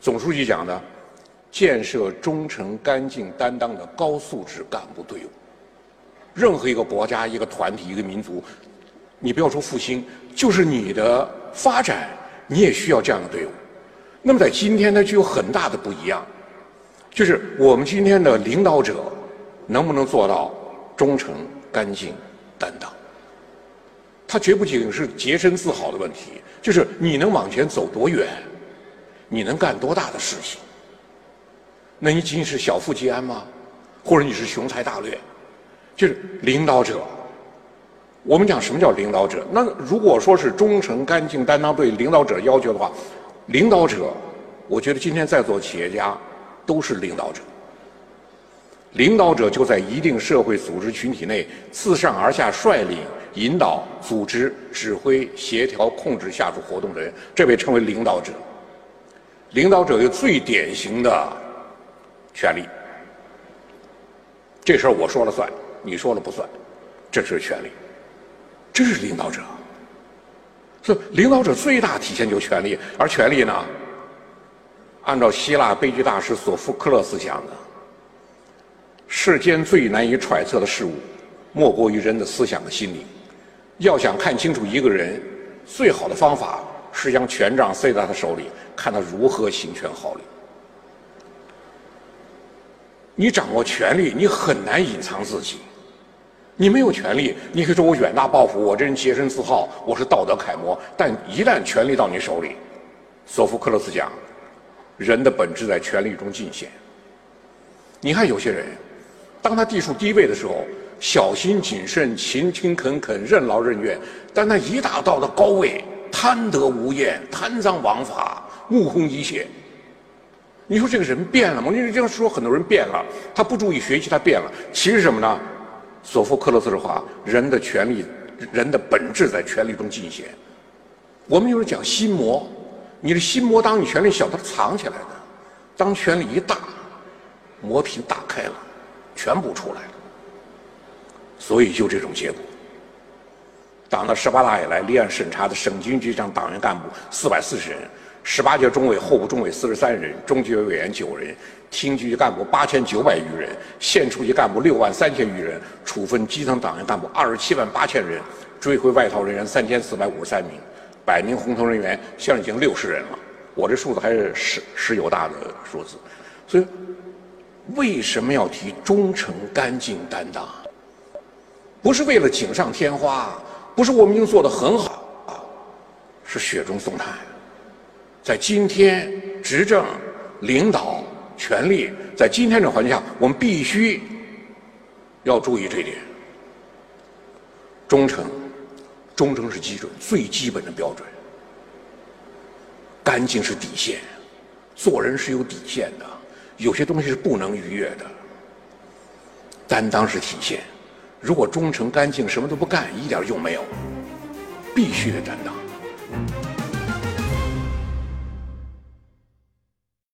总书记讲的，建设忠诚、干净、担当的高素质干部队伍。任何一个国家、一个团体、一个民族，你不要说复兴，就是你的发展，你也需要这样的队伍。那么在今天呢，就有很大的不一样，就是我们今天的领导者能不能做到忠诚、干净、担当？他绝不仅是洁身自好的问题，就是你能往前走多远，你能干多大的事情？那你仅仅是小富即安吗？或者你是雄才大略？就是领导者，我们讲什么叫领导者？那如果说是忠诚、干净、担当对领导者要求的话，领导者，我觉得今天在座企业家都是领导者。领导者就在一定社会组织群体内，自上而下率领、引导、组织、指挥、协调、控制下属活动的人，这被称为领导者。领导者有最典型的权利，这事儿我说了算。你说了不算，这是权利，这是领导者。是领导者最大体现就是权力，而权力呢，按照希腊悲剧大师索福克勒斯讲的，世间最难以揣测的事物，莫过于人的思想和心灵。要想看清楚一个人，最好的方法是将权杖塞在他手里，看他如何行权好礼。你掌握权力，你很难隐藏自己。你没有权利，你可以说我远大抱负，我这人洁身自好，我是道德楷模。但一旦权力到你手里，索福克勒斯讲，人的本质在权力中尽显。你看有些人，当他地处低位的时候，小心谨慎、勤勤恳恳、任劳任怨；但他一达到了高位，贪得无厌、贪赃枉法、目空一切。你说这个人变了吗？你这样说，很多人变了，他不注意学习，他变了。其实什么呢？索福克勒斯的话：“人的权利，人的本质在权力中尽显。”我们就是讲心魔，你的心魔，当你权力小，它是藏起来的；当权力一大，魔屏打开了，全部出来了。所以就这种结果。党的十八大以来，立案审查的省军局长党员干部四百四十人。十八届中委、候补中委四十三人，中纪委委员九人，厅局级干部八千九百余人，县处级干部六万三千余人，处分基层党员干部二十七万八千人，追回外逃人员三千四百五十三名，百名红头人员现在已经六十人了。我这数字还是十十有大的数字，所以为什么要提忠诚、干净、担当？不是为了锦上添花，不是我们已经做得很好啊，是雪中送炭。在今天执政、领导、权力，在今天这环境下，我们必须要注意这一点。忠诚，忠诚是基准，最基本的标准。干净是底线，做人是有底线的，有些东西是不能逾越的。担当是体现，如果忠诚干净什么都不干一点用没有必须得担当。